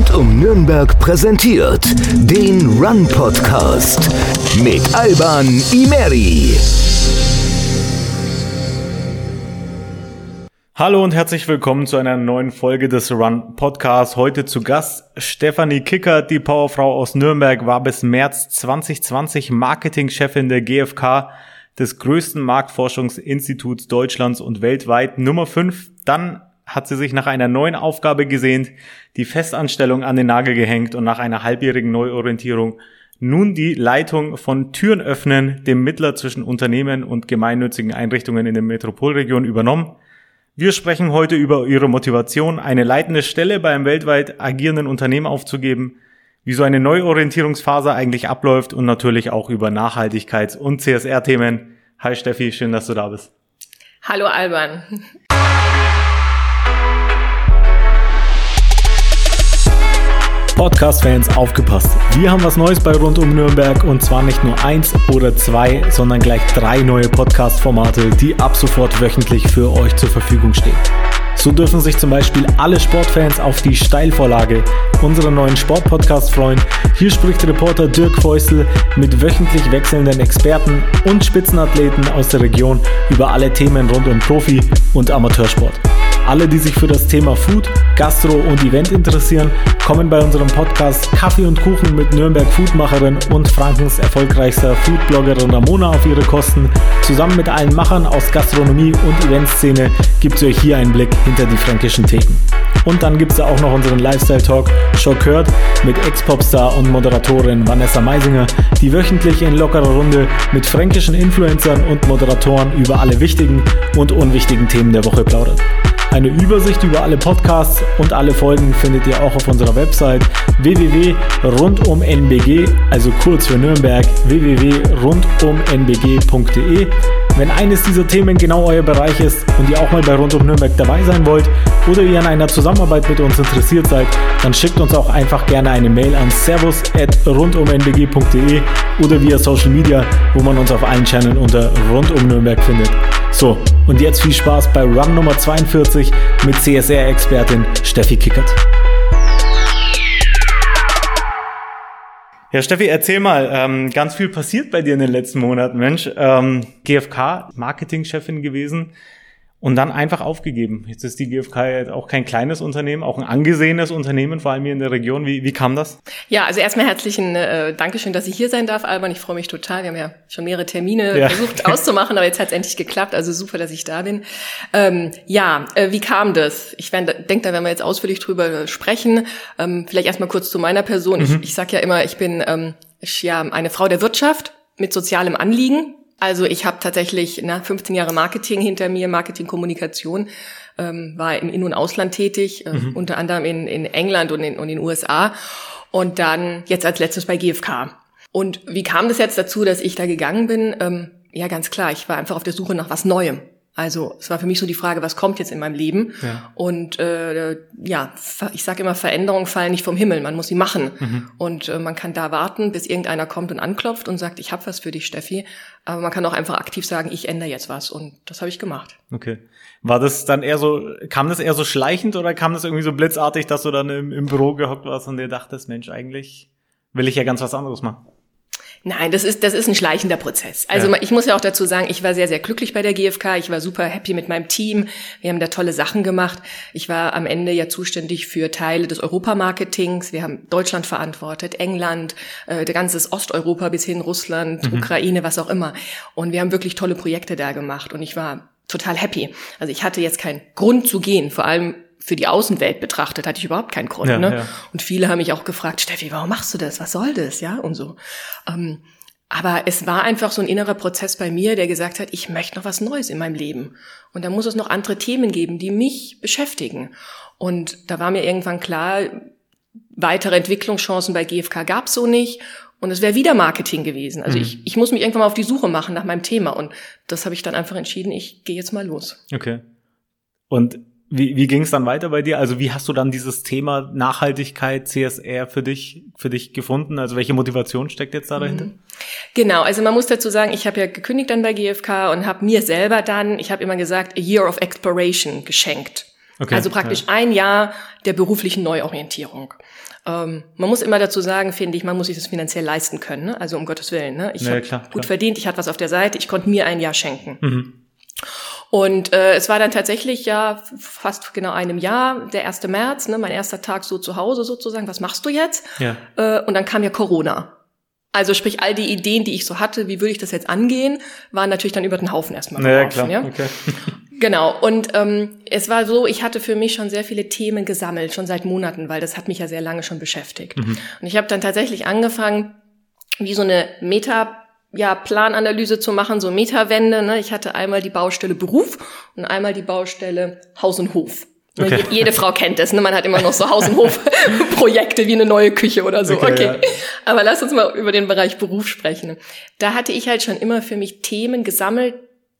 Rund um Nürnberg präsentiert den Run Podcast mit Alban Imeri. Hallo und herzlich willkommen zu einer neuen Folge des Run Podcasts. Heute zu Gast Stefanie Kicker, die Powerfrau aus Nürnberg, war bis März 2020 Marketingchefin der GfK, des größten Marktforschungsinstituts Deutschlands und weltweit Nummer 5. Dann hat sie sich nach einer neuen Aufgabe gesehnt, die Festanstellung an den Nagel gehängt und nach einer halbjährigen Neuorientierung nun die Leitung von Türen öffnen, dem Mittler zwischen Unternehmen und gemeinnützigen Einrichtungen in der Metropolregion übernommen. Wir sprechen heute über ihre Motivation, eine leitende Stelle bei einem weltweit agierenden Unternehmen aufzugeben, wie so eine Neuorientierungsphase eigentlich abläuft und natürlich auch über Nachhaltigkeits- und CSR-Themen. Hi Steffi, schön, dass du da bist. Hallo Alban. Podcast-Fans aufgepasst. Wir haben was Neues bei Rund um Nürnberg und zwar nicht nur eins oder zwei, sondern gleich drei neue Podcast-Formate, die ab sofort wöchentlich für euch zur Verfügung stehen. So dürfen sich zum Beispiel alle Sportfans auf die Steilvorlage, unseren neuen Sportpodcast, freuen. Hier spricht Reporter Dirk Feusel mit wöchentlich wechselnden Experten und Spitzenathleten aus der Region über alle Themen rund um Profi- und Amateursport. Alle, die sich für das Thema Food, Gastro und Event interessieren, kommen bei unserem Podcast Kaffee und Kuchen mit Nürnberg Foodmacherin und Frankens erfolgreichster Foodbloggerin Ramona auf ihre Kosten. Zusammen mit allen Machern aus Gastronomie und Eventszene gibt es euch hier einen Blick hinter die fränkischen Theken. Und dann gibt es da auch noch unseren Lifestyle-Talk Schockert mit Ex-Popstar und Moderatorin Vanessa Meisinger, die wöchentlich in lockerer Runde mit fränkischen Influencern und Moderatoren über alle wichtigen und unwichtigen Themen der Woche plaudert. Eine Übersicht über alle Podcasts und alle Folgen findet ihr auch auf unserer Website www.rundumbg, also kurz für Nürnberg www.rundumbg.de. Wenn eines dieser Themen genau euer Bereich ist und ihr auch mal bei Rund um Nürnberg dabei sein wollt oder ihr an einer Zusammenarbeit mit uns interessiert seid, dann schickt uns auch einfach gerne eine Mail an servus.rundumbg.de oder via Social Media, wo man uns auf allen Channeln unter Rund um Nürnberg findet. So, und jetzt viel Spaß bei Run Nummer 42 mit CSR-Expertin Steffi Kickert. Ja, Steffi, erzähl mal, ähm, ganz viel passiert bei dir in den letzten Monaten, Mensch. Ähm, GfK, Marketingchefin gewesen und dann einfach aufgegeben. Jetzt ist die GfK auch kein kleines Unternehmen, auch ein angesehenes Unternehmen, vor allem hier in der Region. Wie, wie kam das? Ja, also erstmal herzlichen äh, Dankeschön, dass ich hier sein darf, Alban. Ich freue mich total. Wir haben ja schon mehrere Termine ja. versucht auszumachen, aber jetzt hat es endlich geklappt. Also super, dass ich da bin. Ähm, ja, äh, wie kam das? Ich denke, da werden wir jetzt ausführlich drüber sprechen. Ähm, vielleicht erstmal kurz zu meiner Person. Mhm. Ich, ich sage ja immer, ich bin ähm, ich, ja eine Frau der Wirtschaft mit sozialem Anliegen. Also ich habe tatsächlich na, 15 Jahre Marketing hinter mir, Marketingkommunikation, ähm, war im In- und Ausland tätig, äh, mhm. unter anderem in, in England und in, und in den USA und dann jetzt als letztes bei GfK. Und wie kam das jetzt dazu, dass ich da gegangen bin? Ähm, ja, ganz klar, ich war einfach auf der Suche nach was Neuem. Also es war für mich so die Frage, was kommt jetzt in meinem Leben? Ja. Und äh, ja, ich sage immer, Veränderungen fallen nicht vom Himmel, man muss sie machen. Mhm. Und äh, man kann da warten, bis irgendeiner kommt und anklopft und sagt, ich habe was für dich, Steffi. Aber man kann auch einfach aktiv sagen, ich ändere jetzt was. Und das habe ich gemacht. Okay. War das dann eher so, kam das eher so schleichend oder kam das irgendwie so blitzartig, dass du dann im, im Büro gehockt warst und dir dachtest, Mensch, eigentlich will ich ja ganz was anderes machen? Nein, das ist, das ist ein schleichender Prozess. Also ja. ich muss ja auch dazu sagen, ich war sehr, sehr glücklich bei der GfK. Ich war super happy mit meinem Team. Wir haben da tolle Sachen gemacht. Ich war am Ende ja zuständig für Teile des Europamarketings. Wir haben Deutschland verantwortet, England, äh, ganzes Osteuropa bis hin Russland, mhm. Ukraine, was auch immer. Und wir haben wirklich tolle Projekte da gemacht. Und ich war total happy. Also ich hatte jetzt keinen Grund zu gehen, vor allem für die Außenwelt betrachtet, hatte ich überhaupt keinen Grund. Ja, ne? Ja. Und viele haben mich auch gefragt, Steffi, warum machst du das? Was soll das? Ja, und so. Ähm, aber es war einfach so ein innerer Prozess bei mir, der gesagt hat, ich möchte noch was Neues in meinem Leben. Und da muss es noch andere Themen geben, die mich beschäftigen. Und da war mir irgendwann klar, weitere Entwicklungschancen bei GfK gab es so nicht. Und es wäre wieder Marketing gewesen. Also mhm. ich, ich muss mich irgendwann mal auf die Suche machen nach meinem Thema. Und das habe ich dann einfach entschieden, ich gehe jetzt mal los. Okay. Und wie, wie ging es dann weiter bei dir? Also wie hast du dann dieses Thema Nachhaltigkeit, CSR für dich, für dich gefunden? Also welche Motivation steckt jetzt da mhm. dahinter? Genau, also man muss dazu sagen, ich habe ja gekündigt dann bei GfK und habe mir selber dann, ich habe immer gesagt, a year of exploration geschenkt. Okay, also praktisch ja. ein Jahr der beruflichen Neuorientierung. Ähm, man muss immer dazu sagen, finde ich, man muss sich das finanziell leisten können. Ne? Also um Gottes Willen. Ne? Ich ja, habe gut klar. verdient, ich hatte was auf der Seite, ich konnte mir ein Jahr schenken. Mhm. Und äh, es war dann tatsächlich ja fast genau einem Jahr, der 1. März, ne, mein erster Tag so zu Hause sozusagen. Was machst du jetzt? Ja. Äh, und dann kam ja Corona. Also sprich, all die Ideen, die ich so hatte, wie würde ich das jetzt angehen, waren natürlich dann über den Haufen erstmal geworfen. Ja, klar. Ja? Okay. Genau. Und ähm, es war so, ich hatte für mich schon sehr viele Themen gesammelt, schon seit Monaten, weil das hat mich ja sehr lange schon beschäftigt. Mhm. Und ich habe dann tatsächlich angefangen, wie so eine Meta ja, Plananalyse zu machen, so Metawände. Ne? Ich hatte einmal die Baustelle Beruf und einmal die Baustelle Haus und Hof. Ne, okay. Jede Frau kennt das, ne? man hat immer noch so Haus- und Hofprojekte wie eine neue Küche oder so. Okay, okay. Ja. aber lass uns mal über den Bereich Beruf sprechen. Da hatte ich halt schon immer für mich Themen gesammelt,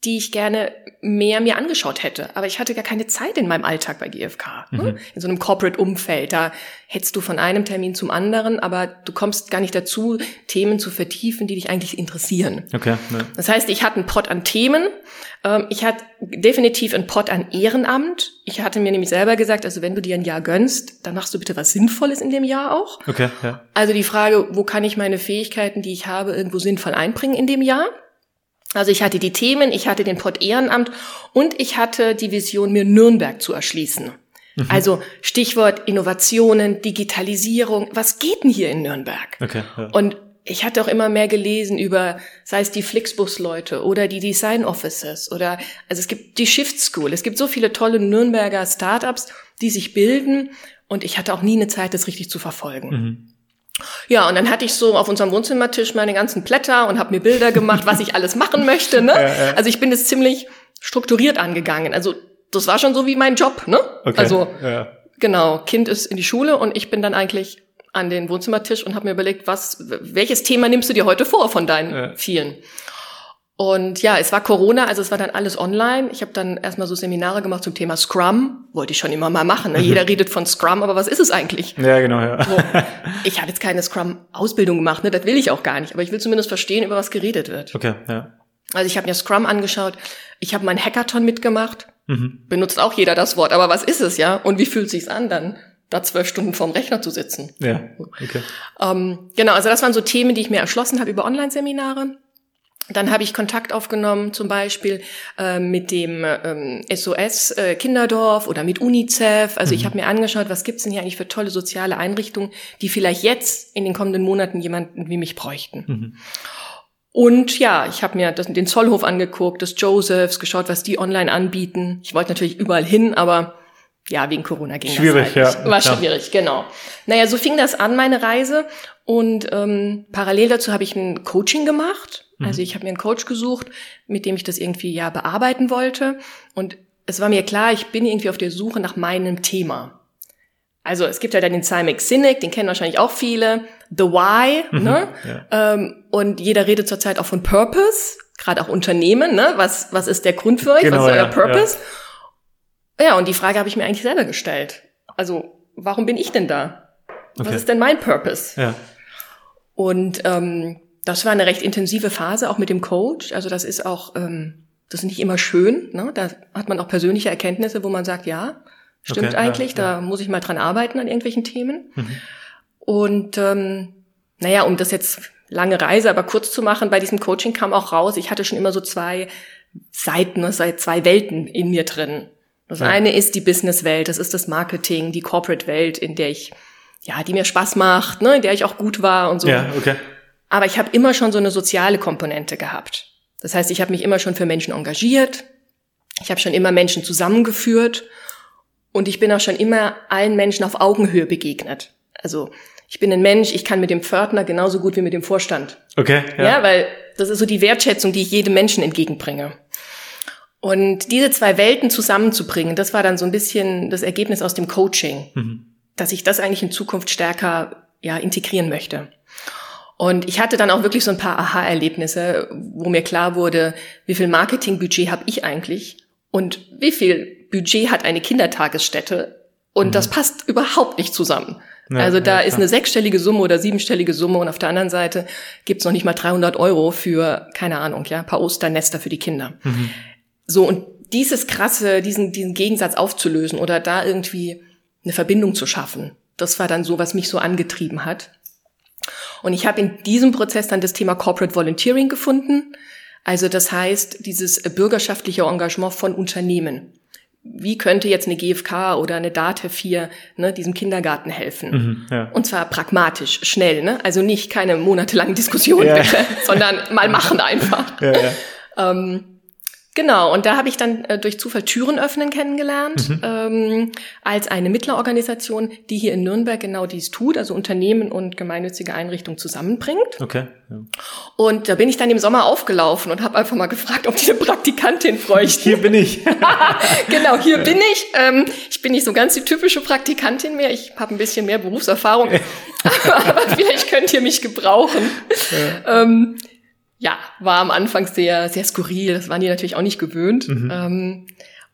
die ich gerne mehr mir angeschaut hätte. Aber ich hatte gar keine Zeit in meinem Alltag bei GfK. Ne? Mhm. In so einem Corporate-Umfeld. Da hättest du von einem Termin zum anderen, aber du kommst gar nicht dazu, Themen zu vertiefen, die dich eigentlich interessieren. Okay. Ne. Das heißt, ich hatte einen Pot an Themen. Ähm, ich hatte definitiv einen Pot an Ehrenamt. Ich hatte mir nämlich selber gesagt, also wenn du dir ein Jahr gönnst, dann machst du bitte was Sinnvolles in dem Jahr auch. Okay. Ja. Also die Frage, wo kann ich meine Fähigkeiten, die ich habe, irgendwo sinnvoll einbringen in dem Jahr? Also ich hatte die Themen, ich hatte den Pott Ehrenamt und ich hatte die Vision, mir Nürnberg zu erschließen. Mhm. Also Stichwort Innovationen, Digitalisierung. Was geht denn hier in Nürnberg? Okay, ja. Und ich hatte auch immer mehr gelesen über, sei es die Flixbus-Leute oder die Design Offices oder, also es gibt die Shift School. Es gibt so viele tolle Nürnberger Startups, die sich bilden und ich hatte auch nie eine Zeit, das richtig zu verfolgen. Mhm. Ja, und dann hatte ich so auf unserem Wohnzimmertisch meine ganzen Blätter und habe mir Bilder gemacht, was ich alles machen möchte. Ne? Ja, ja. Also ich bin es ziemlich strukturiert angegangen. Also das war schon so wie mein Job. Ne? Okay. Also ja. genau, Kind ist in die Schule und ich bin dann eigentlich an den Wohnzimmertisch und habe mir überlegt, was, welches Thema nimmst du dir heute vor von deinen vielen? Und ja, es war Corona, also es war dann alles online. Ich habe dann erstmal so Seminare gemacht zum Thema Scrum. Wollte ich schon immer mal machen. Ne? Jeder redet von Scrum, aber was ist es eigentlich? Ja, genau, ja. So, ich habe jetzt keine Scrum-Ausbildung gemacht, ne? das will ich auch gar nicht. Aber ich will zumindest verstehen, über was geredet wird. Okay, ja. Also ich habe mir Scrum angeschaut. Ich habe mein Hackathon mitgemacht. Mhm. Benutzt auch jeder das Wort. Aber was ist es, ja? Und wie fühlt sich's an dann? da zwölf Stunden vorm Rechner zu sitzen. Ja, okay. Ähm, genau, also das waren so Themen, die ich mir erschlossen habe über Online-Seminare. Dann habe ich Kontakt aufgenommen, zum Beispiel äh, mit dem ähm, SOS äh, Kinderdorf oder mit UNICEF. Also mhm. ich habe mir angeschaut, was gibt's denn hier eigentlich für tolle soziale Einrichtungen, die vielleicht jetzt in den kommenden Monaten jemanden wie mich bräuchten. Mhm. Und ja, ich habe mir das, den Zollhof angeguckt, das Josephs, geschaut, was die online anbieten. Ich wollte natürlich überall hin, aber ja, wegen Corona ging schwierig, das halt. Ja, War schwierig, genau. Naja, so fing das an, meine Reise. Und ähm, parallel dazu habe ich ein Coaching gemacht Mhm. Also ich habe mir einen Coach gesucht, mit dem ich das irgendwie ja bearbeiten wollte. Und es war mir klar, ich bin irgendwie auf der Suche nach meinem Thema. Also es gibt ja dann den Simon Sinek, den kennen wahrscheinlich auch viele. The Why, mhm, ne? Ja. Ähm, und jeder redet zurzeit auch von Purpose, gerade auch Unternehmen, ne? Was, was ist der Grund für euch? Genau, was ist euer ja, Purpose? Ja. Ja, und die Frage habe ich mir eigentlich selber gestellt. Also, warum bin ich denn da? Okay. Was ist denn mein Purpose? Ja. Und ähm, das war eine recht intensive Phase, auch mit dem Coach. Also das ist auch, ähm, das ist nicht immer schön. Ne? Da hat man auch persönliche Erkenntnisse, wo man sagt, ja, stimmt okay, eigentlich, ja, ja. da muss ich mal dran arbeiten an irgendwelchen Themen. Mhm. Und ähm, naja, um das jetzt lange Reise, aber kurz zu machen, bei diesem Coaching kam auch raus, ich hatte schon immer so zwei Seiten, ne, zwei Welten in mir drin. Das ja. eine ist die Businesswelt, das ist das Marketing, die Corporate-Welt, in der ich, ja, die mir Spaß macht, ne, in der ich auch gut war und so. Ja, okay. Aber ich habe immer schon so eine soziale Komponente gehabt. Das heißt, ich habe mich immer schon für Menschen engagiert. Ich habe schon immer Menschen zusammengeführt. Und ich bin auch schon immer allen Menschen auf Augenhöhe begegnet. Also ich bin ein Mensch, ich kann mit dem Pförtner genauso gut wie mit dem Vorstand. Okay. Ja, ja weil das ist so die Wertschätzung, die ich jedem Menschen entgegenbringe. Und diese zwei Welten zusammenzubringen, das war dann so ein bisschen das Ergebnis aus dem Coaching, mhm. dass ich das eigentlich in Zukunft stärker ja, integrieren möchte. Und ich hatte dann auch wirklich so ein paar Aha-Erlebnisse, wo mir klar wurde, wie viel Marketingbudget habe ich eigentlich und wie viel Budget hat eine Kindertagesstätte. Und mhm. das passt überhaupt nicht zusammen. Ja, also da ja, ist eine sechsstellige Summe oder siebenstellige Summe und auf der anderen Seite gibt's noch nicht mal 300 Euro für, keine Ahnung, ja, paar Osternester für die Kinder. Mhm. So, und dieses krasse, diesen, diesen Gegensatz aufzulösen oder da irgendwie eine Verbindung zu schaffen. Das war dann so, was mich so angetrieben hat. Und ich habe in diesem Prozess dann das Thema Corporate Volunteering gefunden. Also das heißt, dieses bürgerschaftliche Engagement von Unternehmen. Wie könnte jetzt eine GfK oder eine DATEV hier ne, diesem Kindergarten helfen? Mhm, ja. Und zwar pragmatisch, schnell. Ne? Also nicht keine monatelangen Diskussionen, ja. bitte, sondern mal machen einfach. Ja, ähm, Genau, und da habe ich dann äh, durch Zufall Türen öffnen kennengelernt, mhm. ähm, als eine Mittlerorganisation, die hier in Nürnberg genau dies tut, also Unternehmen und gemeinnützige Einrichtungen zusammenbringt. Okay. Ja. Und da bin ich dann im Sommer aufgelaufen und habe einfach mal gefragt, ob die eine Praktikantin bräuchten. Hier bin ich. genau, hier ja. bin ich. Ähm, ich bin nicht so ganz die typische Praktikantin mehr. Ich habe ein bisschen mehr Berufserfahrung, aber vielleicht könnt ihr mich gebrauchen. Ja. Ähm, ja, war am Anfang sehr, sehr skurril. Das waren die natürlich auch nicht gewöhnt. Mhm. Ähm,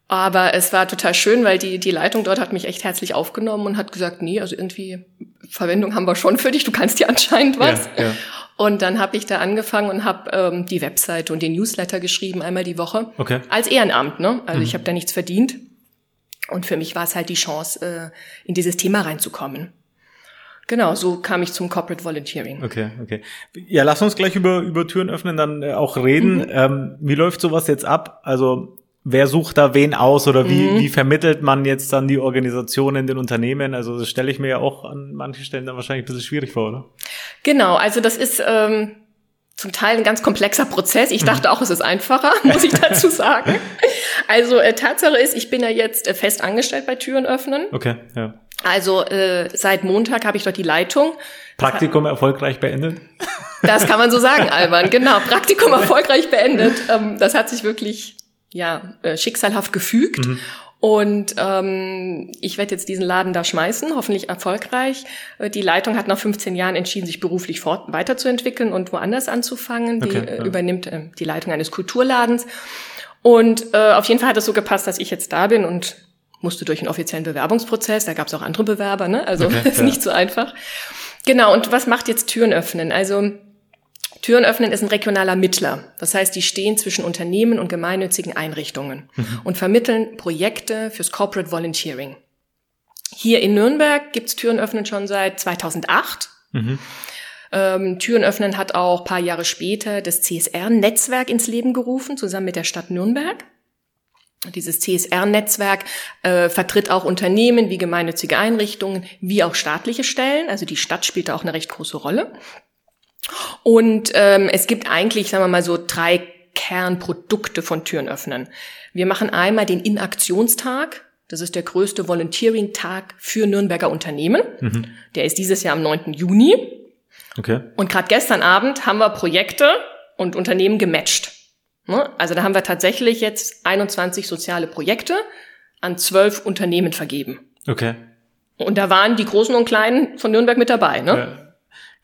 aber es war total schön, weil die, die Leitung dort hat mich echt herzlich aufgenommen und hat gesagt, nee, also irgendwie Verwendung haben wir schon für dich, du kannst dir anscheinend was. Ja, ja. Und dann habe ich da angefangen und habe ähm, die Webseite und den Newsletter geschrieben, einmal die Woche. Okay. Als Ehrenamt, ne? Also mhm. ich habe da nichts verdient. Und für mich war es halt die Chance, äh, in dieses Thema reinzukommen. Genau, so kam ich zum Corporate Volunteering. Okay, okay. Ja, lass uns gleich über, über Türen öffnen dann äh, auch reden. Mhm. Ähm, wie läuft sowas jetzt ab? Also wer sucht da wen aus oder wie, mhm. wie vermittelt man jetzt dann die Organisation in den Unternehmen? Also das stelle ich mir ja auch an manchen Stellen dann wahrscheinlich ein bisschen schwierig vor, oder? Genau, also das ist ähm, zum Teil ein ganz komplexer Prozess. Ich dachte mhm. auch, es ist einfacher, muss ich dazu sagen. Also äh, Tatsache ist, ich bin ja jetzt äh, fest angestellt bei Türen öffnen. Okay, ja. Also äh, seit Montag habe ich dort die Leitung. Praktikum erfolgreich beendet? Das kann man so sagen, Alban. Genau, Praktikum erfolgreich beendet. Ähm, das hat sich wirklich ja äh, schicksalhaft gefügt. Mhm. Und ähm, ich werde jetzt diesen Laden da schmeißen, hoffentlich erfolgreich. Äh, die Leitung hat nach 15 Jahren entschieden, sich beruflich fort weiterzuentwickeln und woanders anzufangen. Die okay, ja. übernimmt äh, die Leitung eines Kulturladens. Und äh, auf jeden Fall hat es so gepasst, dass ich jetzt da bin und musste durch einen offiziellen Bewerbungsprozess. Da gab es auch andere Bewerber, ne? Also okay, ist nicht so einfach. Genau, und was macht jetzt Türen öffnen? Also Türen öffnen ist ein regionaler Mittler. Das heißt, die stehen zwischen Unternehmen und gemeinnützigen Einrichtungen mhm. und vermitteln Projekte fürs Corporate Volunteering. Hier in Nürnberg gibt's Türen öffnen schon seit 2008. Mhm. Ähm, Türen öffnen hat auch paar Jahre später das CSR-Netzwerk ins Leben gerufen, zusammen mit der Stadt Nürnberg. Dieses CSR-Netzwerk äh, vertritt auch Unternehmen wie gemeinnützige Einrichtungen, wie auch staatliche Stellen. Also die Stadt spielt da auch eine recht große Rolle. Und ähm, es gibt eigentlich, sagen wir mal so, drei Kernprodukte von Türen öffnen. Wir machen einmal den Inaktionstag. Das ist der größte Volunteering-Tag für Nürnberger Unternehmen. Mhm. Der ist dieses Jahr am 9. Juni. Okay. Und gerade gestern Abend haben wir Projekte und Unternehmen gematcht. Ne? Also da haben wir tatsächlich jetzt 21 soziale Projekte an zwölf Unternehmen vergeben. Okay. Und da waren die Großen und Kleinen von Nürnberg mit dabei. Ne? Ja.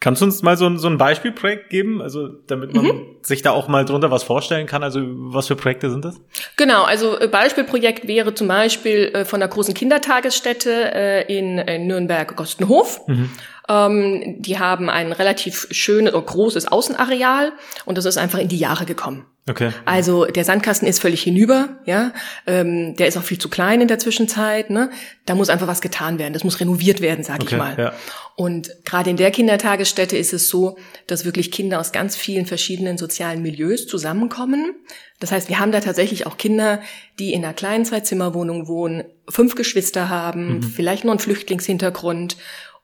Kannst du uns mal so ein, so ein Beispielprojekt geben, also damit man mhm. sich da auch mal drunter was vorstellen kann? Also was für Projekte sind das? Genau, also äh, Beispielprojekt wäre zum Beispiel äh, von der großen Kindertagesstätte äh, in, in Nürnberg-Gostenhof. Mhm. Ähm, die haben ein relativ schönes oder großes Außenareal und das ist einfach in die Jahre gekommen. Okay. Also der Sandkasten ist völlig hinüber, ja. Ähm, der ist auch viel zu klein in der Zwischenzeit. Ne? Da muss einfach was getan werden. Das muss renoviert werden, sag okay, ich mal. Ja. Und gerade in der Kindertagesstätte ist es so, dass wirklich Kinder aus ganz vielen verschiedenen sozialen Milieus zusammenkommen. Das heißt, wir haben da tatsächlich auch Kinder, die in einer kleinen Zweizimmerwohnung wohnen, fünf Geschwister haben, mhm. vielleicht nur einen Flüchtlingshintergrund.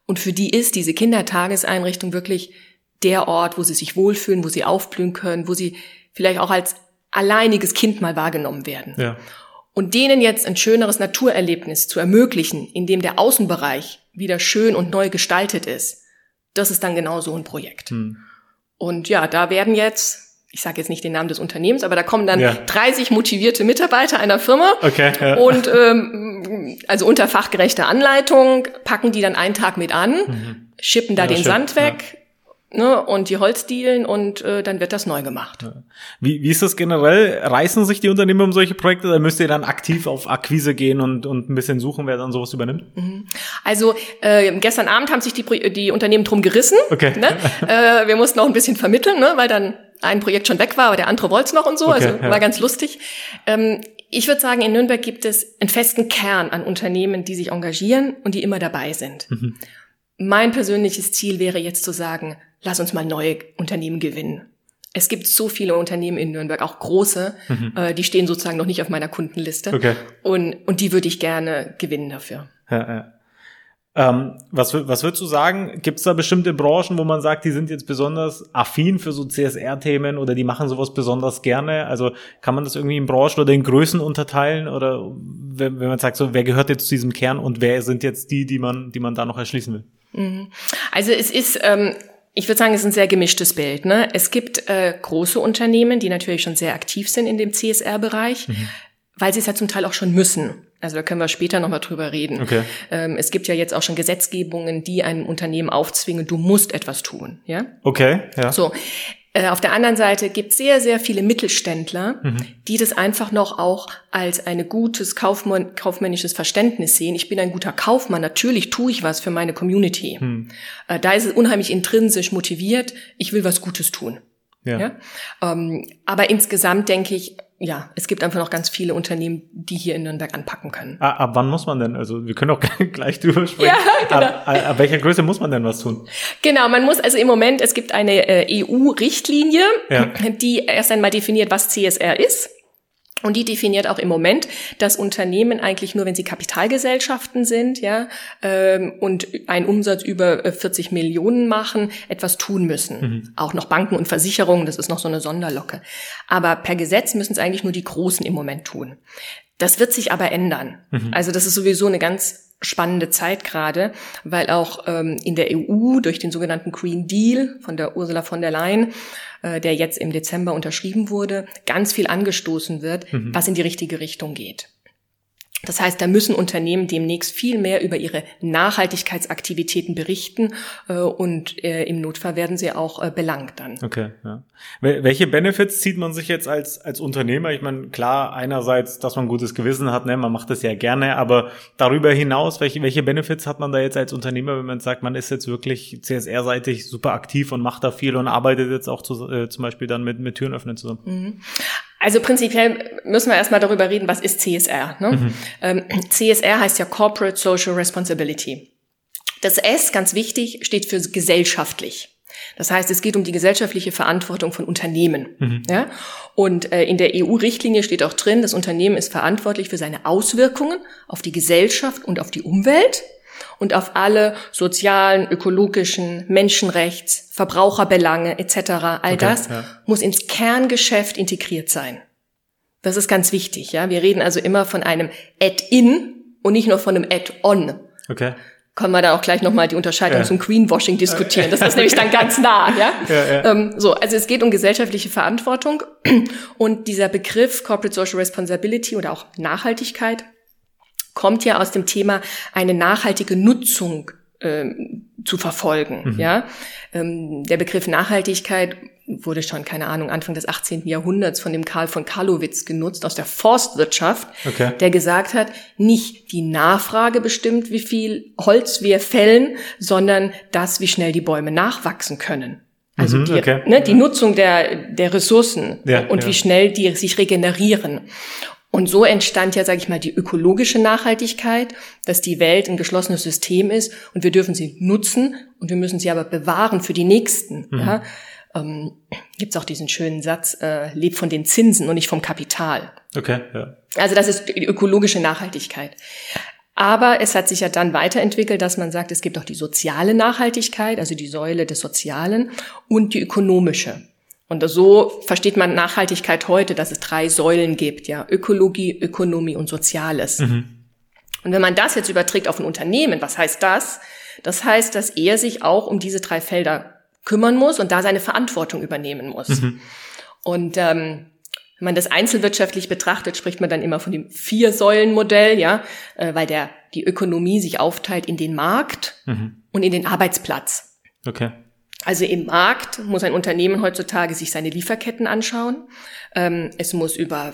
Und für die ist diese Kindertageseinrichtung wirklich der Ort, wo sie sich wohlfühlen, wo sie aufblühen können, wo sie vielleicht auch als alleiniges Kind mal wahrgenommen werden. Ja. Und denen jetzt ein schöneres Naturerlebnis zu ermöglichen, in dem der Außenbereich wieder schön und neu gestaltet ist, das ist dann genau so ein Projekt. Hm. Und ja, da werden jetzt, ich sage jetzt nicht den Namen des Unternehmens, aber da kommen dann ja. 30 motivierte Mitarbeiter einer Firma okay, ja. und ähm, also unter fachgerechter Anleitung packen die dann einen Tag mit an, mhm. schippen da ja, den schön. Sand weg, ne, und die Holzdielen und äh, dann wird das neu gemacht. Wie, wie ist das generell? Reißen sich die Unternehmen um solche Projekte oder müsst ihr dann aktiv auf Akquise gehen und, und ein bisschen suchen, wer dann sowas übernimmt? Mhm. Also äh, gestern Abend haben sich die, die Unternehmen drum gerissen. Okay. Ne? äh, wir mussten auch ein bisschen vermitteln, ne, weil dann ein Projekt schon weg war, aber der andere wollte es noch und so. Okay, also ja. war ganz lustig. Ähm, ich würde sagen, in Nürnberg gibt es einen festen Kern an Unternehmen, die sich engagieren und die immer dabei sind. Mhm. Mein persönliches Ziel wäre jetzt zu sagen, lass uns mal neue Unternehmen gewinnen. Es gibt so viele Unternehmen in Nürnberg, auch große, mhm. äh, die stehen sozusagen noch nicht auf meiner Kundenliste. Okay. Und, und die würde ich gerne gewinnen dafür. Ja, ja. Ähm, was, was würdest du sagen? Gibt es da bestimmte Branchen, wo man sagt, die sind jetzt besonders affin für so CSR-Themen oder die machen sowas besonders gerne? Also kann man das irgendwie in Branchen oder in Größen unterteilen? Oder wenn, wenn man sagt, so wer gehört jetzt zu diesem Kern und wer sind jetzt die, die man, die man da noch erschließen will? Mhm. Also es ist ähm, ich würde sagen, es ist ein sehr gemischtes Bild. Ne? Es gibt äh, große Unternehmen, die natürlich schon sehr aktiv sind in dem CSR-Bereich, mhm. weil sie es ja zum Teil auch schon müssen. Also da können wir später nochmal drüber reden. Okay. Ähm, es gibt ja jetzt auch schon Gesetzgebungen, die einem Unternehmen aufzwingen, du musst etwas tun. Ja. Okay. Ja. So. Äh, auf der anderen Seite gibt es sehr, sehr viele Mittelständler, mhm. die das einfach noch auch als ein gutes Kaufmann, kaufmännisches Verständnis sehen. Ich bin ein guter Kaufmann, natürlich tue ich was für meine Community. Mhm. Äh, da ist es unheimlich intrinsisch motiviert, ich will was Gutes tun. Ja. ja? Ähm, aber insgesamt denke ich, ja, es gibt einfach noch ganz viele Unternehmen, die hier in Nürnberg anpacken können. Ah, ab wann muss man denn? Also wir können auch gleich drüber sprechen. Ja, genau. ab, ab, welcher Größe muss man denn was tun? Genau, man muss also im Moment, es gibt eine äh, EU-Richtlinie, ja. die erst einmal definiert, was CSR ist. Und die definiert auch im Moment, dass Unternehmen eigentlich nur, wenn sie Kapitalgesellschaften sind, ja, ähm, und einen Umsatz über 40 äh, Millionen machen, etwas tun müssen. Mhm. Auch noch Banken und Versicherungen, das ist noch so eine Sonderlocke. Aber per Gesetz müssen es eigentlich nur die Großen im Moment tun. Das wird sich aber ändern. Mhm. Also das ist sowieso eine ganz spannende Zeit gerade, weil auch ähm, in der EU durch den sogenannten Green Deal von der Ursula von der Leyen äh, der jetzt im Dezember unterschrieben wurde, ganz viel angestoßen wird, mhm. was in die richtige Richtung geht. Das heißt, da müssen Unternehmen demnächst viel mehr über ihre Nachhaltigkeitsaktivitäten berichten äh, und äh, im Notfall werden sie auch äh, belangt dann. Okay, ja. Welche Benefits zieht man sich jetzt als als Unternehmer? Ich meine, klar, einerseits, dass man ein gutes Gewissen hat, ne, man macht das ja gerne, aber darüber hinaus, welche welche Benefits hat man da jetzt als Unternehmer, wenn man sagt, man ist jetzt wirklich CSR-seitig super aktiv und macht da viel und arbeitet jetzt auch zu, äh, zum Beispiel dann mit mit Türen öffnen zusammen? Mhm. Also prinzipiell müssen wir erstmal darüber reden, was ist CSR. Ne? Mhm. Ähm, CSR heißt ja Corporate Social Responsibility. Das S, ganz wichtig, steht für gesellschaftlich. Das heißt, es geht um die gesellschaftliche Verantwortung von Unternehmen. Mhm. Ja? Und äh, in der EU-Richtlinie steht auch drin, das Unternehmen ist verantwortlich für seine Auswirkungen auf die Gesellschaft und auf die Umwelt und auf alle sozialen, ökologischen, Menschenrechts, Verbraucherbelange etc. All okay, das ja. muss ins Kerngeschäft integriert sein. Das ist ganz wichtig, ja. Wir reden also immer von einem Add-in und nicht nur von einem Add-on. Okay. Können wir da auch gleich nochmal die Unterscheidung ja. zum Greenwashing diskutieren. Das ist nämlich dann ganz nah, ja. ja, ja. Ähm, so, also es geht um gesellschaftliche Verantwortung und dieser Begriff Corporate Social Responsibility oder auch Nachhaltigkeit kommt ja aus dem Thema eine nachhaltige Nutzung ähm, zu verfolgen. Mhm. Ja, ähm, der Begriff Nachhaltigkeit wurde schon keine Ahnung Anfang des 18. Jahrhunderts von dem Karl von Karlowitz genutzt aus der Forstwirtschaft, okay. der gesagt hat, nicht die Nachfrage bestimmt, wie viel Holz wir fällen, sondern das, wie schnell die Bäume nachwachsen können. Also mhm, die, okay. ne, die Nutzung der, der Ressourcen ja, und ja. wie schnell die sich regenerieren. Und so entstand ja, sage ich mal, die ökologische Nachhaltigkeit, dass die Welt ein geschlossenes System ist und wir dürfen sie nutzen und wir müssen sie aber bewahren für die Nächsten. Mhm. Ja? Ähm, Gibt es auch diesen schönen Satz, äh, lebt von den Zinsen und nicht vom Kapital. Okay, ja. Also das ist die ökologische Nachhaltigkeit. Aber es hat sich ja dann weiterentwickelt, dass man sagt, es gibt auch die soziale Nachhaltigkeit, also die Säule des Sozialen und die ökonomische. Und so versteht man Nachhaltigkeit heute, dass es drei Säulen gibt, ja, Ökologie, Ökonomie und Soziales. Mhm. Und wenn man das jetzt überträgt auf ein Unternehmen, was heißt das? Das heißt, dass er sich auch um diese drei Felder kümmern muss und da seine Verantwortung übernehmen muss. Mhm. Und ähm, wenn man das einzelwirtschaftlich betrachtet, spricht man dann immer von dem Vier-Säulen-Modell, ja, äh, weil der die Ökonomie sich aufteilt in den Markt mhm. und in den Arbeitsplatz. Okay. Also im Markt muss ein Unternehmen heutzutage sich seine Lieferketten anschauen. Ähm, es muss über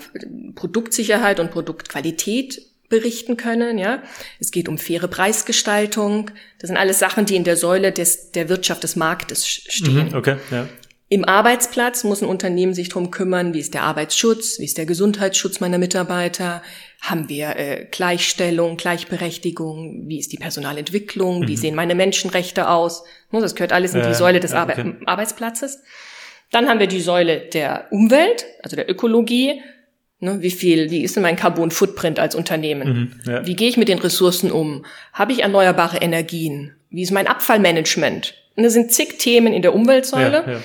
Produktsicherheit und Produktqualität berichten können, ja. Es geht um faire Preisgestaltung. Das sind alles Sachen, die in der Säule des, der Wirtschaft des Marktes stehen. Mhm, okay, ja. Im Arbeitsplatz muss ein Unternehmen sich drum kümmern, wie ist der Arbeitsschutz, wie ist der Gesundheitsschutz meiner Mitarbeiter, haben wir äh, Gleichstellung, Gleichberechtigung, wie ist die Personalentwicklung, mhm. wie sehen meine Menschenrechte aus. Das gehört alles in die äh, Säule des ja, okay. Arbe Arbeitsplatzes. Dann haben wir die Säule der Umwelt, also der Ökologie. Ne, wie viel, wie ist denn mein Carbon Footprint als Unternehmen? Mhm, ja. Wie gehe ich mit den Ressourcen um? Habe ich erneuerbare Energien? Wie ist mein Abfallmanagement? Und das sind zig Themen in der Umweltsäule. Ja, ja.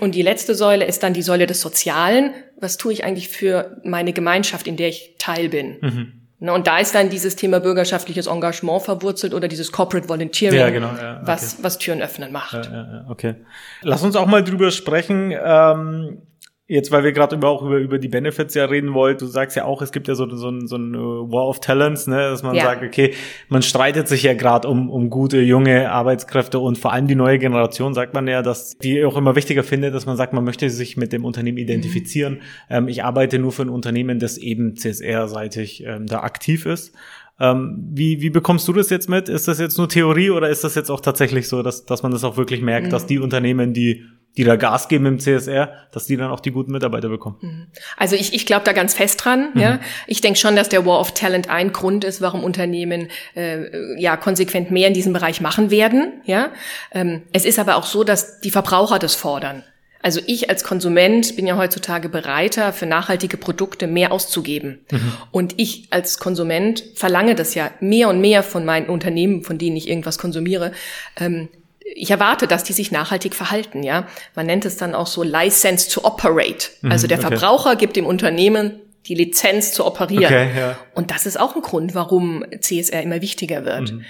Und die letzte Säule ist dann die Säule des Sozialen. Was tue ich eigentlich für meine Gemeinschaft, in der ich Teil bin? Mhm. Ne, und da ist dann dieses Thema bürgerschaftliches Engagement verwurzelt oder dieses Corporate Volunteering, ja, genau, ja, okay. was, was Türen öffnen macht. Ja, ja, okay. Lass uns auch mal drüber sprechen. Ähm Jetzt, weil wir gerade auch über, über die Benefits ja reden wollt, du sagst ja auch, es gibt ja so, so, so ein uh, War of Talents, ne, dass man ja. sagt, okay, man streitet sich ja gerade um, um gute, junge Arbeitskräfte und vor allem die neue Generation, sagt man ja, dass die auch immer wichtiger findet, dass man sagt, man möchte sich mit dem Unternehmen identifizieren. Mhm. Ähm, ich arbeite nur für ein Unternehmen, das eben CSR-seitig ähm, da aktiv ist. Ähm, wie, wie bekommst du das jetzt mit? Ist das jetzt nur Theorie oder ist das jetzt auch tatsächlich so, dass, dass man das auch wirklich merkt, mhm. dass die Unternehmen, die die da Gas geben im CSR, dass die dann auch die guten Mitarbeiter bekommen. Mhm. Also ich, ich glaube da ganz fest dran. Mhm. Ja, ich denke schon, dass der War of Talent ein Grund ist, warum Unternehmen äh, ja konsequent mehr in diesem Bereich machen werden. Ja, ähm, es ist aber auch so, dass die Verbraucher das fordern. Also ich als Konsument bin ja heutzutage bereiter, für nachhaltige Produkte mehr auszugeben. Mhm. Und ich als Konsument verlange das ja mehr und mehr von meinen Unternehmen, von denen ich irgendwas konsumiere, ähm, ich erwarte, dass die sich nachhaltig verhalten, ja. Man nennt es dann auch so License to Operate. Mhm, also der okay. Verbraucher gibt dem Unternehmen die Lizenz zu operieren. Okay, ja. Und das ist auch ein Grund, warum CSR immer wichtiger wird. Mhm.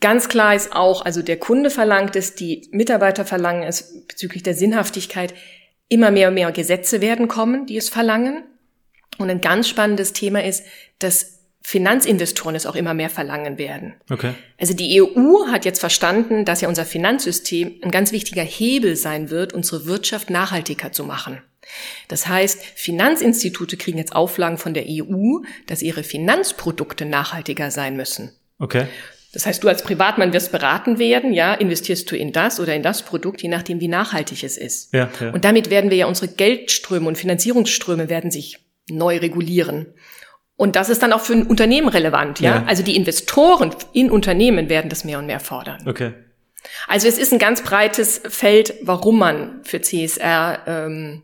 Ganz klar ist auch, also der Kunde verlangt es, die Mitarbeiter verlangen es bezüglich der Sinnhaftigkeit, immer mehr und mehr Gesetze werden kommen, die es verlangen. Und ein ganz spannendes Thema ist, dass Finanzinvestoren es auch immer mehr verlangen werden. Okay. Also die EU hat jetzt verstanden, dass ja unser Finanzsystem ein ganz wichtiger Hebel sein wird, unsere Wirtschaft nachhaltiger zu machen. Das heißt, Finanzinstitute kriegen jetzt Auflagen von der EU, dass ihre Finanzprodukte nachhaltiger sein müssen. Okay. Das heißt, du als Privatmann wirst beraten werden, ja, investierst du in das oder in das Produkt, je nachdem, wie nachhaltig es ist. Ja, ja. Und damit werden wir ja unsere Geldströme und Finanzierungsströme werden sich neu regulieren. Und das ist dann auch für ein Unternehmen relevant, ja? ja? Also die Investoren in Unternehmen werden das mehr und mehr fordern. Okay. Also es ist ein ganz breites Feld, warum man für CSR ähm,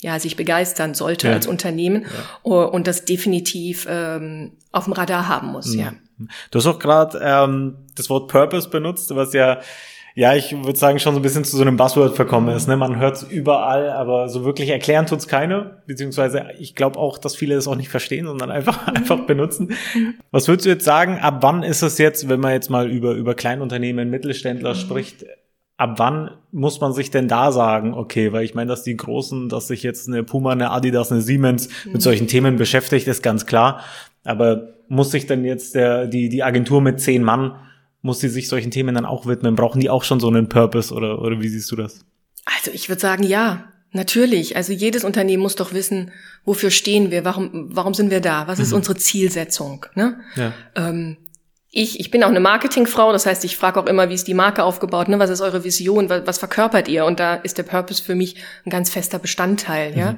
ja sich begeistern sollte ja. als Unternehmen ja. und das definitiv ähm, auf dem Radar haben muss. Mhm. Ja. Du hast auch gerade ähm, das Wort Purpose benutzt, was ja ja, ich würde sagen, schon so ein bisschen zu so einem Buzzword verkommen ist. Ne? Man hört es überall, aber so wirklich erklären tut's keine. Beziehungsweise ich glaube auch, dass viele das auch nicht verstehen, sondern einfach, mhm. einfach benutzen. Was würdest du jetzt sagen, ab wann ist es jetzt, wenn man jetzt mal über, über Kleinunternehmen, Mittelständler mhm. spricht, ab wann muss man sich denn da sagen, okay, weil ich meine, dass die Großen, dass sich jetzt eine Puma, eine Adidas, eine Siemens mhm. mit solchen Themen beschäftigt, ist ganz klar. Aber muss sich denn jetzt der, die, die Agentur mit zehn Mann muss sie sich solchen Themen dann auch widmen? Brauchen die auch schon so einen Purpose oder, oder wie siehst du das? Also ich würde sagen, ja, natürlich. Also jedes Unternehmen muss doch wissen, wofür stehen wir, warum, warum sind wir da, was ist mhm. unsere Zielsetzung. Ne? Ja. Ähm, ich, ich bin auch eine Marketingfrau, das heißt, ich frage auch immer, wie ist die Marke aufgebaut, ne? was ist eure Vision, was, was verkörpert ihr? Und da ist der Purpose für mich ein ganz fester Bestandteil. Mhm. Ja,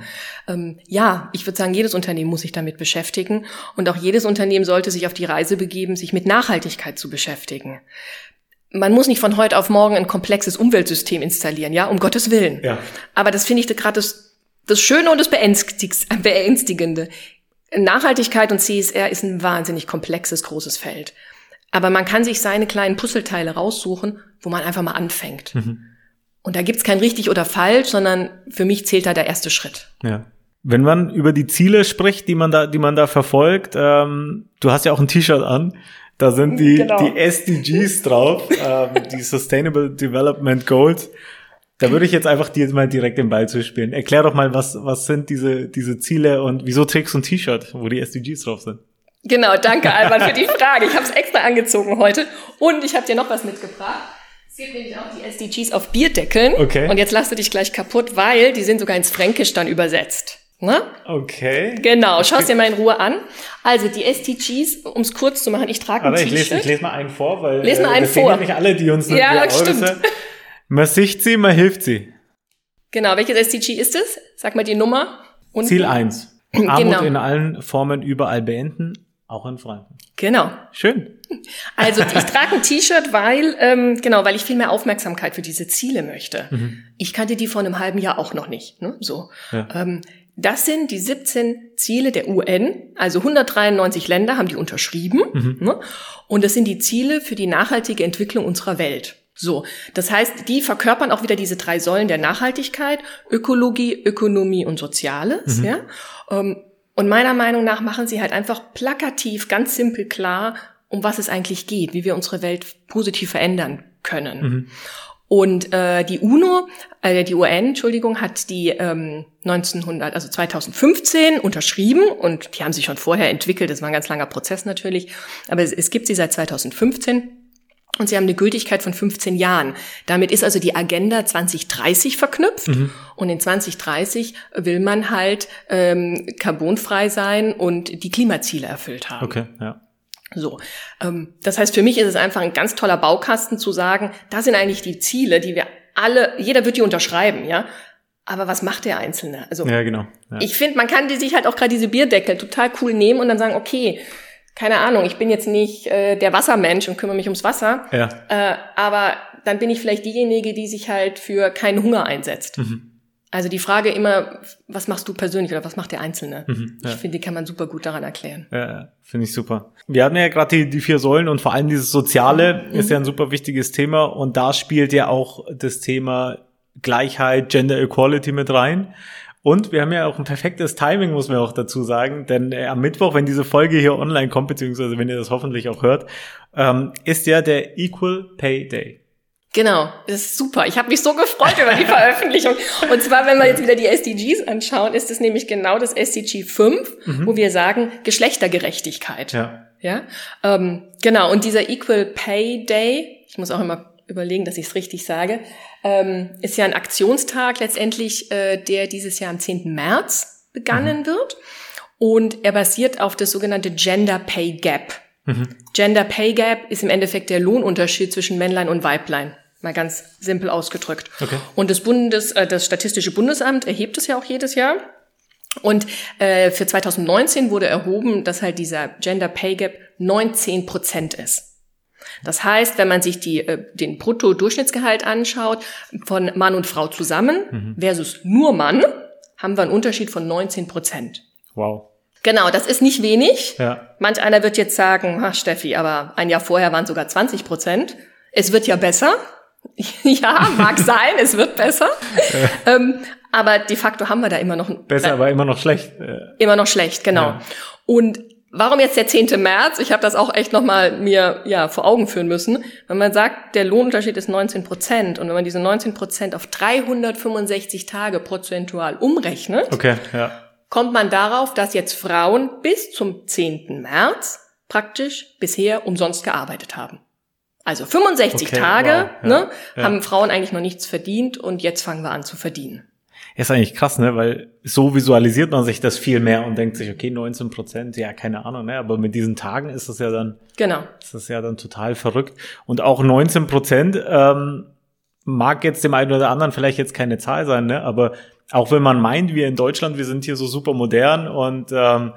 ähm, ja ich würde sagen, jedes Unternehmen muss sich damit beschäftigen und auch jedes Unternehmen sollte sich auf die Reise begeben, sich mit Nachhaltigkeit zu beschäftigen. Man muss nicht von heute auf morgen ein komplexes Umweltsystem installieren, ja, um Gottes Willen. Ja. Aber das finde ich gerade das, das Schöne und das Beängstigende. Nachhaltigkeit und CSR ist ein wahnsinnig komplexes, großes Feld. Aber man kann sich seine kleinen Puzzleteile raussuchen, wo man einfach mal anfängt. Mhm. Und da gibt's kein richtig oder falsch, sondern für mich zählt da der erste Schritt. Ja. Wenn man über die Ziele spricht, die man da, die man da verfolgt, ähm, du hast ja auch ein T-Shirt an, da sind die, genau. die SDGs drauf, ähm, die Sustainable Development Goals. Da würde ich jetzt einfach dir mal direkt den Ball zuspielen. Erklär doch mal, was, was sind diese, diese Ziele und wieso trägst du ein T-Shirt, wo die SDGs drauf sind? Genau, danke Alban für die Frage. Ich habe es extra angezogen heute und ich habe dir noch was mitgebracht. Es gibt nämlich auch die SDGs auf Bierdeckeln. Okay. Und jetzt lass du dich gleich kaputt, weil die sind sogar ins Fränkisch dann übersetzt. Ne? Okay. Genau, schau es dir mal in Ruhe an. Also die SDGs, um es kurz zu machen, ich trage ein T-Shirt. Ich lese, ich lese mal einen vor, weil Lies mal äh, einen vor. sehen ja nicht alle, die uns Ja, stimmt. Man sieht sie, man hilft sie. Genau, welches SDG ist es? Sag mal die Nummer. Unten. Ziel 1. Armut genau. in allen Formen überall beenden, auch in Franken. Genau. Schön. Also ich trage ein T-Shirt, weil ähm, genau, weil ich viel mehr Aufmerksamkeit für diese Ziele möchte. Mhm. Ich kannte die vor einem halben Jahr auch noch nicht. Ne? So. Ja. Ähm, das sind die 17 Ziele der UN, also 193 Länder haben die unterschrieben. Mhm. Ne? Und das sind die Ziele für die nachhaltige Entwicklung unserer Welt. So, das heißt, die verkörpern auch wieder diese drei Säulen der Nachhaltigkeit, Ökologie, Ökonomie und Soziales. Mhm. Ja? Ähm, und meiner Meinung nach machen sie halt einfach plakativ, ganz simpel klar, um was es eigentlich geht, wie wir unsere Welt positiv verändern können. Mhm. Und äh, die UNO, äh, die UN, Entschuldigung, hat die ähm, 1900, also 2015 unterschrieben und die haben sich schon vorher entwickelt. Das war ein ganz langer Prozess natürlich, aber es, es gibt sie seit 2015 und sie haben eine Gültigkeit von 15 Jahren. Damit ist also die Agenda 2030 verknüpft. Mhm. Und in 2030 will man halt ähm, carbonfrei sein und die Klimaziele erfüllt haben. Okay, ja. So, ähm, das heißt, für mich ist es einfach ein ganz toller Baukasten zu sagen, da sind eigentlich die Ziele, die wir alle, jeder wird die unterschreiben, ja. Aber was macht der Einzelne? Also, ja, genau. Ja. ich finde, man kann die sich halt auch gerade diese Bierdeckel total cool nehmen und dann sagen, okay, keine Ahnung, ich bin jetzt nicht äh, der Wassermensch und kümmere mich ums Wasser, ja. äh, aber dann bin ich vielleicht diejenige, die sich halt für keinen Hunger einsetzt. Mhm. Also die Frage immer, was machst du persönlich oder was macht der Einzelne? Mhm, ja. Ich finde, die kann man super gut daran erklären. Ja, finde ich super. Wir hatten ja gerade die, die vier Säulen und vor allem dieses Soziale mhm. ist ja ein super wichtiges Thema und da spielt ja auch das Thema Gleichheit, Gender Equality mit rein. Und wir haben ja auch ein perfektes Timing, muss man auch dazu sagen, denn äh, am Mittwoch, wenn diese Folge hier online kommt, beziehungsweise wenn ihr das hoffentlich auch hört, ähm, ist ja der Equal Pay Day. Genau, das ist super. Ich habe mich so gefreut über die Veröffentlichung. Und zwar, wenn wir jetzt wieder die SDGs anschauen, ist es nämlich genau das SDG 5, mhm. wo wir sagen Geschlechtergerechtigkeit. Ja. Ja. Ähm, genau. Und dieser Equal Pay Day, ich muss auch immer überlegen, dass ich es richtig sage, ähm, ist ja ein Aktionstag letztendlich, äh, der dieses Jahr am 10. März begannen mhm. wird. Und er basiert auf das sogenannte Gender Pay Gap. Mhm. Gender Pay Gap ist im Endeffekt der Lohnunterschied zwischen Männlein und Weiblein. Mal ganz simpel ausgedrückt. Okay. Und das Bundes, äh, das Statistische Bundesamt erhebt es ja auch jedes Jahr. Und äh, für 2019 wurde erhoben, dass halt dieser Gender Pay Gap 19 Prozent ist. Das heißt, wenn man sich die, äh, den Brutto-Durchschnittsgehalt anschaut von Mann und Frau zusammen mhm. versus nur Mann, haben wir einen Unterschied von 19 Prozent. Wow. Genau, das ist nicht wenig. Ja. Manch einer wird jetzt sagen, ha, Steffi, aber ein Jahr vorher waren sogar 20 Prozent. Es wird ja besser. ja, mag sein, es wird besser. ähm, aber de facto haben wir da immer noch. Besser, aber immer noch schlecht. Immer noch schlecht, genau. Ja. Und Warum jetzt der 10. März? Ich habe das auch echt nochmal mir ja vor Augen führen müssen. Wenn man sagt, der Lohnunterschied ist 19 Prozent und wenn man diese 19 Prozent auf 365 Tage prozentual umrechnet, okay, ja. kommt man darauf, dass jetzt Frauen bis zum 10. März praktisch bisher umsonst gearbeitet haben. Also 65 okay, Tage wow, ja, ne, ja. haben Frauen eigentlich noch nichts verdient und jetzt fangen wir an zu verdienen ist eigentlich krass, ne? Weil so visualisiert man sich das viel mehr und denkt sich, okay, 19 Prozent, ja, keine Ahnung, ne? Aber mit diesen Tagen ist das ja dann, genau, ist das ja dann total verrückt. Und auch 19 Prozent ähm, mag jetzt dem einen oder anderen vielleicht jetzt keine Zahl sein, ne? Aber auch wenn man meint, wir in Deutschland, wir sind hier so super modern und ähm,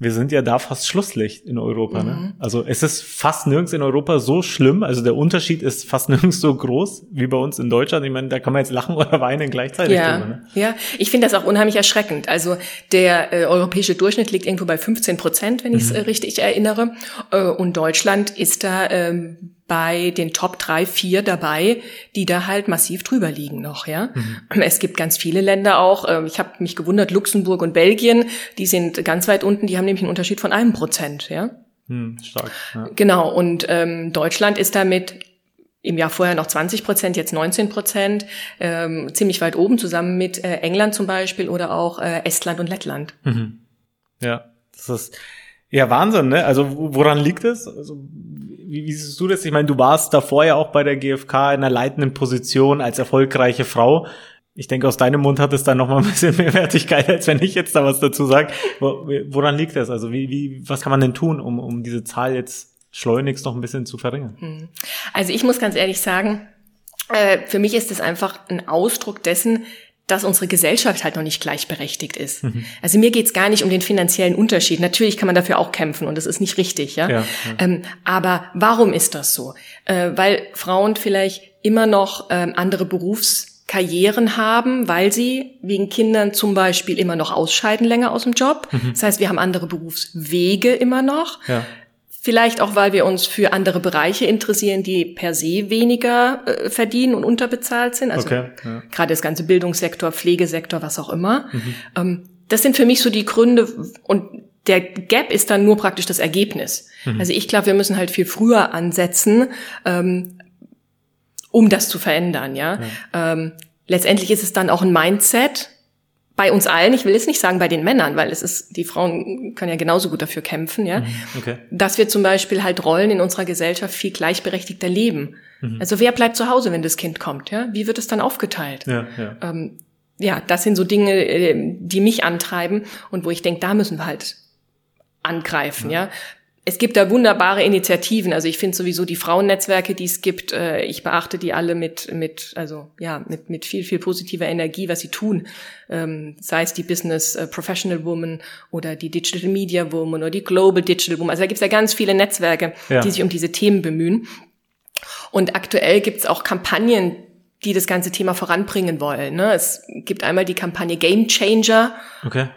wir sind ja da fast Schlusslicht in Europa. Ne? Mhm. Ne? Also es ist fast nirgends in Europa so schlimm. Also der Unterschied ist fast nirgends so groß wie bei uns in Deutschland. Ich meine, da kann man jetzt lachen oder weinen gleichzeitig. Ja, drüber, ne? ja. ich finde das auch unheimlich erschreckend. Also der äh, europäische Durchschnitt liegt irgendwo bei 15 Prozent, wenn ich es mhm. äh, richtig erinnere. Äh, und Deutschland ist da ähm, bei den Top drei, vier dabei, die da halt massiv drüber liegen noch, ja. Mhm. Es gibt ganz viele Länder auch, ähm, ich habe mich gewundert, Luxemburg und Belgien, die sind ganz weit unten, die haben nämlich einen Unterschied von einem Prozent, ja. Mhm, stark. Ja. Genau, und ähm, Deutschland ist damit im Jahr vorher noch 20 Prozent, jetzt 19 Prozent, ähm, ziemlich weit oben, zusammen mit äh, England zum Beispiel oder auch äh, Estland und Lettland. Mhm. Ja, das ist ja Wahnsinn, ne? Also woran liegt es? Also, wie, wie siehst du das? Ich meine, du warst davor ja auch bei der GfK in einer leitenden Position als erfolgreiche Frau. Ich denke, aus deinem Mund hat es dann noch mal ein bisschen mehr Wertigkeit, als wenn ich jetzt da was dazu sage. Woran liegt das? Also wie, wie, was kann man denn tun, um, um diese Zahl jetzt schleunigst noch ein bisschen zu verringern? Hm. Also ich muss ganz ehrlich sagen, äh, für mich ist es einfach ein Ausdruck dessen, dass unsere Gesellschaft halt noch nicht gleichberechtigt ist. Mhm. Also mir geht's gar nicht um den finanziellen Unterschied. Natürlich kann man dafür auch kämpfen und das ist nicht richtig, ja. ja, ja. Ähm, aber warum ist das so? Äh, weil Frauen vielleicht immer noch ähm, andere Berufskarrieren haben, weil sie wegen Kindern zum Beispiel immer noch ausscheiden länger aus dem Job. Mhm. Das heißt, wir haben andere Berufswege immer noch. Ja. Vielleicht auch, weil wir uns für andere Bereiche interessieren, die per se weniger äh, verdienen und unterbezahlt sind. Also okay, ja. gerade das ganze Bildungssektor, Pflegesektor, was auch immer. Mhm. Ähm, das sind für mich so die Gründe und der Gap ist dann nur praktisch das Ergebnis. Mhm. Also ich glaube, wir müssen halt viel früher ansetzen, ähm, um das zu verändern. Ja. ja. Ähm, letztendlich ist es dann auch ein Mindset, bei uns allen, ich will jetzt nicht sagen bei den Männern, weil es ist, die Frauen können ja genauso gut dafür kämpfen, ja, mhm, okay. dass wir zum Beispiel halt Rollen in unserer Gesellschaft viel gleichberechtigter leben. Mhm. Also wer bleibt zu Hause, wenn das Kind kommt, ja? Wie wird es dann aufgeteilt? Ja, ja. Ähm, ja, das sind so Dinge, äh, die mich antreiben und wo ich denke, da müssen wir halt angreifen, ja. ja es gibt da wunderbare Initiativen. Also ich finde sowieso die Frauennetzwerke, die es gibt, äh, ich beachte die alle mit, mit, also ja, mit, mit viel, viel positiver Energie, was sie tun. Ähm, sei es die Business äh, Professional Woman oder die Digital Media Woman oder die Global Digital Woman. Also da gibt es ja ganz viele Netzwerke, ja. die sich um diese Themen bemühen. Und aktuell gibt es auch Kampagnen, die das ganze Thema voranbringen wollen. Ne? Es gibt einmal die Kampagne Game Changer. Okay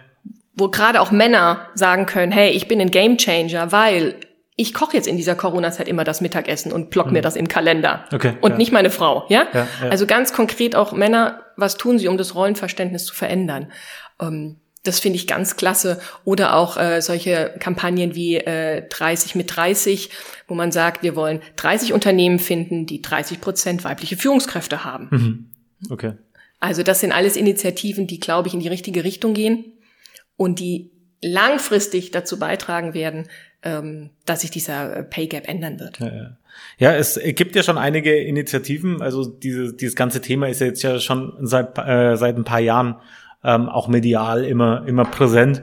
wo gerade auch Männer sagen können, hey, ich bin ein Gamechanger, weil ich koche jetzt in dieser Corona-Zeit immer das Mittagessen und block mhm. mir das im Kalender. Okay, und ja. nicht meine Frau, ja? Ja, ja? Also ganz konkret auch Männer, was tun sie, um das Rollenverständnis zu verändern? Ähm, das finde ich ganz klasse. Oder auch äh, solche Kampagnen wie äh, 30 mit 30, wo man sagt, wir wollen 30 Unternehmen finden, die 30 Prozent weibliche Führungskräfte haben. Mhm. Okay. Also das sind alles Initiativen, die, glaube ich, in die richtige Richtung gehen und die langfristig dazu beitragen werden, ähm, dass sich dieser äh, Pay Gap ändern wird. Ja, ja. ja, es gibt ja schon einige Initiativen. Also diese, dieses ganze Thema ist ja jetzt ja schon seit, äh, seit ein paar Jahren ähm, auch medial immer, immer präsent.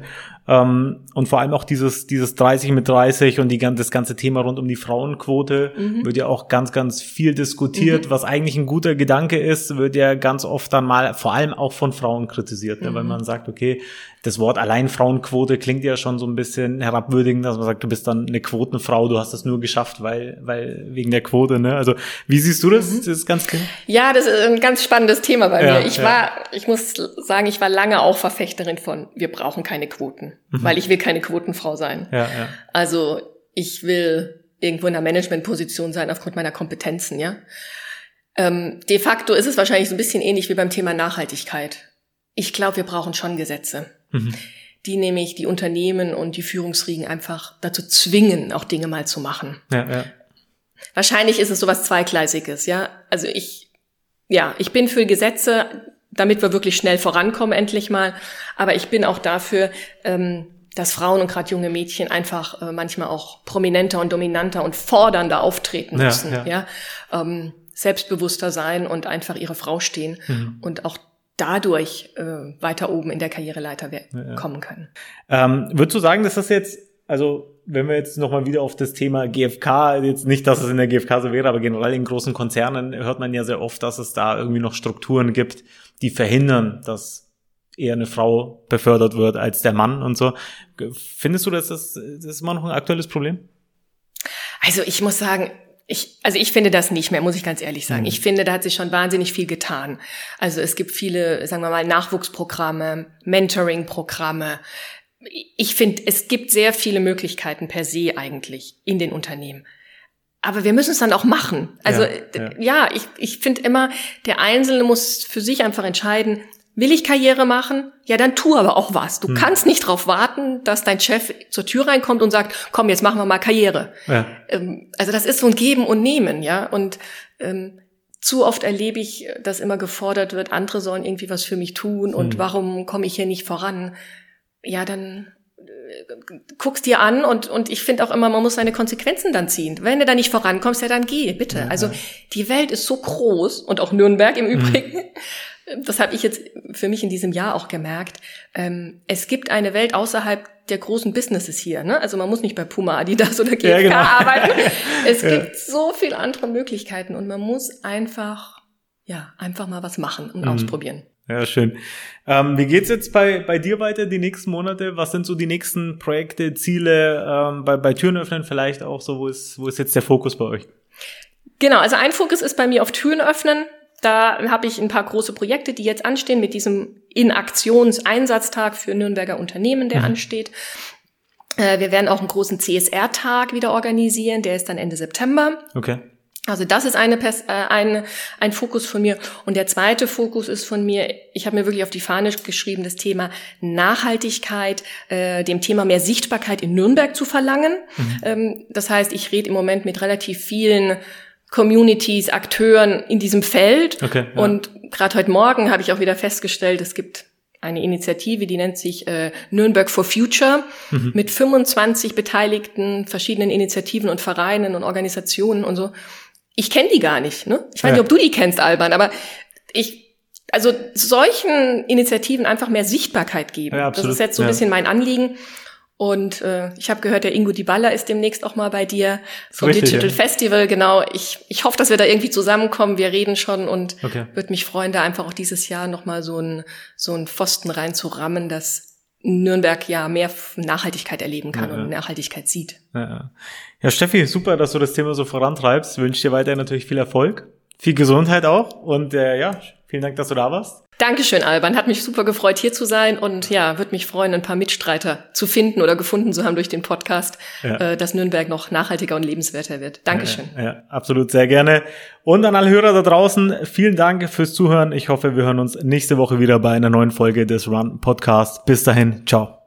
Ähm, und vor allem auch dieses, dieses 30 mit 30 und die, das ganze Thema rund um die Frauenquote mhm. wird ja auch ganz, ganz viel diskutiert, mhm. was eigentlich ein guter Gedanke ist, wird ja ganz oft dann mal vor allem auch von Frauen kritisiert, ne? weil mhm. man sagt, okay, das Wort allein Frauenquote klingt ja schon so ein bisschen herabwürdigend, dass man sagt, du bist dann eine Quotenfrau, du hast das nur geschafft, weil, weil wegen der Quote, ne? Also wie siehst du das? Mhm. Das ist ganz klar. Ja, das ist ein ganz spannendes Thema bei ja, mir. Ich ja. war, ich muss sagen, ich war lange auch Verfechterin von, wir brauchen keine Quoten, mhm. weil ich will keine Quotenfrau sein. Ja, ja. Also ich will irgendwo in einer Managementposition sein aufgrund meiner Kompetenzen, ja. Ähm, de facto ist es wahrscheinlich so ein bisschen ähnlich wie beim Thema Nachhaltigkeit. Ich glaube, wir brauchen schon Gesetze mhm. die nämlich die Unternehmen und die Führungsriegen einfach dazu zwingen, auch Dinge mal zu machen. Ja, ja. Wahrscheinlich ist es sowas Zweigleisiges, ja. Also ich, ja, ich bin für Gesetze, damit wir wirklich schnell vorankommen, endlich mal. Aber ich bin auch dafür, ähm, dass Frauen und gerade junge Mädchen einfach äh, manchmal auch prominenter und dominanter und fordernder auftreten müssen, ja. ja? Ähm, selbstbewusster sein und einfach ihre Frau stehen mhm. und auch dadurch äh, weiter oben in der Karriereleiter ja, kommen können. Ähm, würdest du sagen, dass das jetzt, also wenn wir jetzt nochmal wieder auf das Thema GfK, jetzt nicht, dass es in der GfK so wäre, aber generell in großen Konzernen hört man ja sehr oft, dass es da irgendwie noch Strukturen gibt, die verhindern, dass eher eine Frau befördert wird als der Mann und so. Findest du, dass das, das ist immer noch ein aktuelles Problem? Also ich muss sagen, ich, also ich finde das nicht mehr, muss ich ganz ehrlich sagen. Mhm. Ich finde, da hat sich schon wahnsinnig viel getan. Also es gibt viele, sagen wir mal, Nachwuchsprogramme, Mentoring-Programme. Ich finde, es gibt sehr viele Möglichkeiten per se eigentlich in den Unternehmen. Aber wir müssen es dann auch machen. Also ja, ja. ja ich, ich finde immer, der Einzelne muss für sich einfach entscheiden, Will ich Karriere machen? Ja, dann tu aber auch was. Du hm. kannst nicht darauf warten, dass dein Chef zur Tür reinkommt und sagt, komm, jetzt machen wir mal Karriere. Ja. Ähm, also das ist so ein Geben und Nehmen, ja. Und ähm, zu oft erlebe ich, dass immer gefordert wird, andere sollen irgendwie was für mich tun und hm. warum komme ich hier nicht voran? Ja, dann äh, guckst dir an und, und ich finde auch immer, man muss seine Konsequenzen dann ziehen. Wenn du da nicht vorankommst, ja, dann geh, bitte. Ja, also die Welt ist so groß und auch Nürnberg im hm. Übrigen. Hm das habe ich jetzt für mich in diesem Jahr auch gemerkt. Ähm, es gibt eine Welt außerhalb der großen Businesses hier. Ne? Also man muss nicht bei Puma, Adidas oder GFK ja, genau. arbeiten. Es ja. gibt so viele andere Möglichkeiten und man muss einfach, ja, einfach mal was machen und mhm. ausprobieren. Ja, schön. Ähm, wie geht's jetzt bei, bei dir weiter die nächsten Monate? Was sind so die nächsten Projekte, Ziele ähm, bei, bei Türen öffnen vielleicht auch so? Wo ist, wo ist jetzt der Fokus bei euch? Genau, also ein Fokus ist bei mir auf Türen öffnen. Da habe ich ein paar große Projekte, die jetzt anstehen mit diesem In-Aktions-Einsatztag für Nürnberger Unternehmen, der mhm. ansteht. Äh, wir werden auch einen großen CSR-Tag wieder organisieren, der ist dann Ende September. Okay. Also das ist eine, äh, ein, ein Fokus von mir. Und der zweite Fokus ist von mir, ich habe mir wirklich auf die Fahne geschrieben, das Thema Nachhaltigkeit, äh, dem Thema mehr Sichtbarkeit in Nürnberg zu verlangen. Mhm. Ähm, das heißt, ich rede im Moment mit relativ vielen Communities, Akteuren in diesem Feld. Okay, ja. Und gerade heute Morgen habe ich auch wieder festgestellt, es gibt eine Initiative, die nennt sich äh, Nürnberg for Future mhm. mit 25 beteiligten verschiedenen Initiativen und Vereinen und Organisationen und so. Ich kenne die gar nicht, ne? Ich weiß ja. nicht, ob du die kennst, Alban, aber ich also solchen Initiativen einfach mehr Sichtbarkeit geben. Ja, das ist jetzt so ein bisschen mein Anliegen. Und äh, ich habe gehört, der Ingo Di Balla ist demnächst auch mal bei dir vom Richtig, Digital ja. Festival. Genau. Ich, ich hoffe, dass wir da irgendwie zusammenkommen. Wir reden schon und okay. würde mich freuen, da einfach auch dieses Jahr nochmal so ein so ein Pfosten reinzurammen, dass Nürnberg ja mehr Nachhaltigkeit erleben kann ja, und Nachhaltigkeit sieht. Ja, ja, Steffi, super, dass du das Thema so vorantreibst. Wünsche dir weiterhin natürlich viel Erfolg, viel Gesundheit auch und äh, ja, vielen Dank, dass du da warst. Dankeschön, Alban. Hat mich super gefreut, hier zu sein und ja, würde mich freuen, ein paar Mitstreiter zu finden oder gefunden zu haben durch den Podcast, ja. äh, dass Nürnberg noch nachhaltiger und lebenswerter wird. Dankeschön. Ja, ja, absolut, sehr gerne. Und an alle Hörer da draußen, vielen Dank fürs Zuhören. Ich hoffe, wir hören uns nächste Woche wieder bei einer neuen Folge des Run Podcasts. Bis dahin, ciao.